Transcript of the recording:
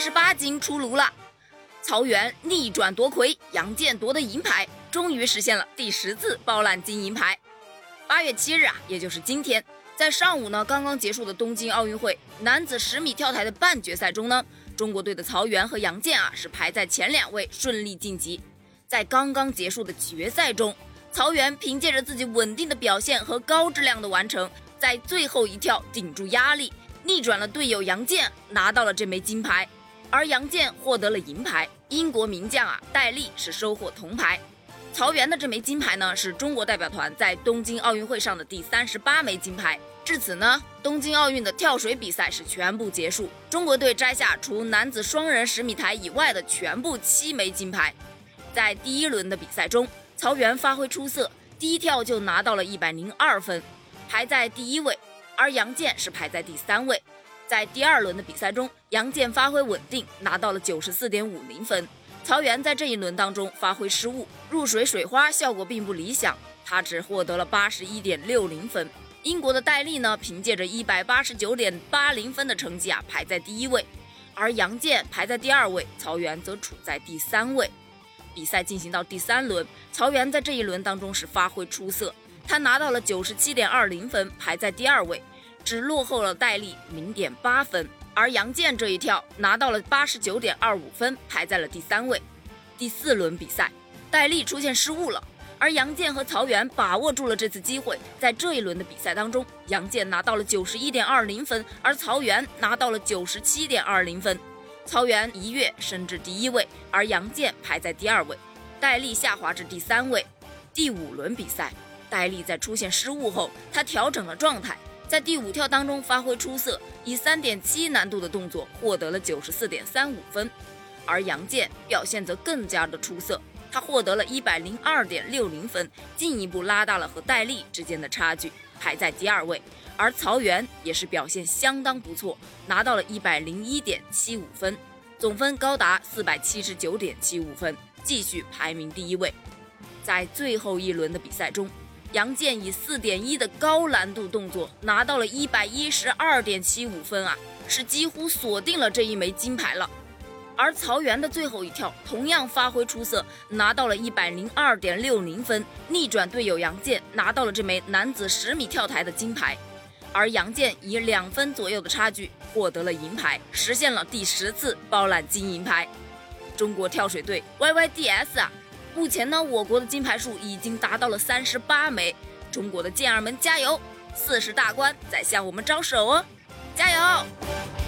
十八金出炉了，曹原逆转夺魁，杨健夺得银牌，终于实现了第十次包揽金银牌。八月七日啊，也就是今天，在上午呢刚刚结束的东京奥运会男子十米跳台的半决赛中呢，中国队的曹原和杨健啊是排在前两位，顺利晋级。在刚刚结束的决赛中，曹原凭借着自己稳定的表现和高质量的完成，在最后一跳顶住压力，逆转了队友杨健，拿到了这枚金牌。而杨健获得了银牌，英国名将啊戴笠是收获铜牌。曹原的这枚金牌呢，是中国代表团在东京奥运会上的第三十八枚金牌。至此呢，东京奥运的跳水比赛是全部结束，中国队摘下除男子双人十米台以外的全部七枚金牌。在第一轮的比赛中，曹原发挥出色，第一跳就拿到了一百零二分，排在第一位，而杨健是排在第三位。在第二轮的比赛中，杨健发挥稳定，拿到了九十四点五零分。曹原在这一轮当中发挥失误，入水水花效果并不理想，他只获得了八十一点六零分。英国的戴笠呢，凭借着一百八十九点八零分的成绩啊，排在第一位，而杨健排在第二位，曹原则处在第三位。比赛进行到第三轮，曹原在这一轮当中是发挥出色，他拿到了九十七点二零分，排在第二位，只落后了戴笠零点八分。而杨健这一跳拿到了八十九点二五分，排在了第三位。第四轮比赛，戴笠出现失误了，而杨健和曹原把握住了这次机会，在这一轮的比赛当中，杨健拿到了九十一点二零分，而曹原拿到了九十七点二零分。曹原一跃升至第一位，而杨健排在第二位，戴笠下滑至第三位。第五轮比赛，戴笠在出现失误后，他调整了状态，在第五跳当中发挥出色，以三点七难度的动作获得了九十四点三五分。而杨健表现则更加的出色，他获得了一百零二点六零分，进一步拉大了和戴笠之间的差距，排在第二位。而曹原也是表现相当不错，拿到了一百零一点七五分，总分高达四百七十九点七五分，继续排名第一位。在最后一轮的比赛中，杨健以四点一的高难度动作拿到了一百一十二点七五分啊，是几乎锁定了这一枚金牌了。而曹原的最后一跳同样发挥出色，拿到了一百零二点六零分，逆转队友杨健，拿到了这枚男子十米跳台的金牌。而杨健以两分左右的差距获得了银牌，实现了第十次包揽金银牌。中国跳水队 YYDS 啊，目前呢，我国的金牌数已经达到了三十八枚。中国的健儿们加油，四十大关在向我们招手哦，加油！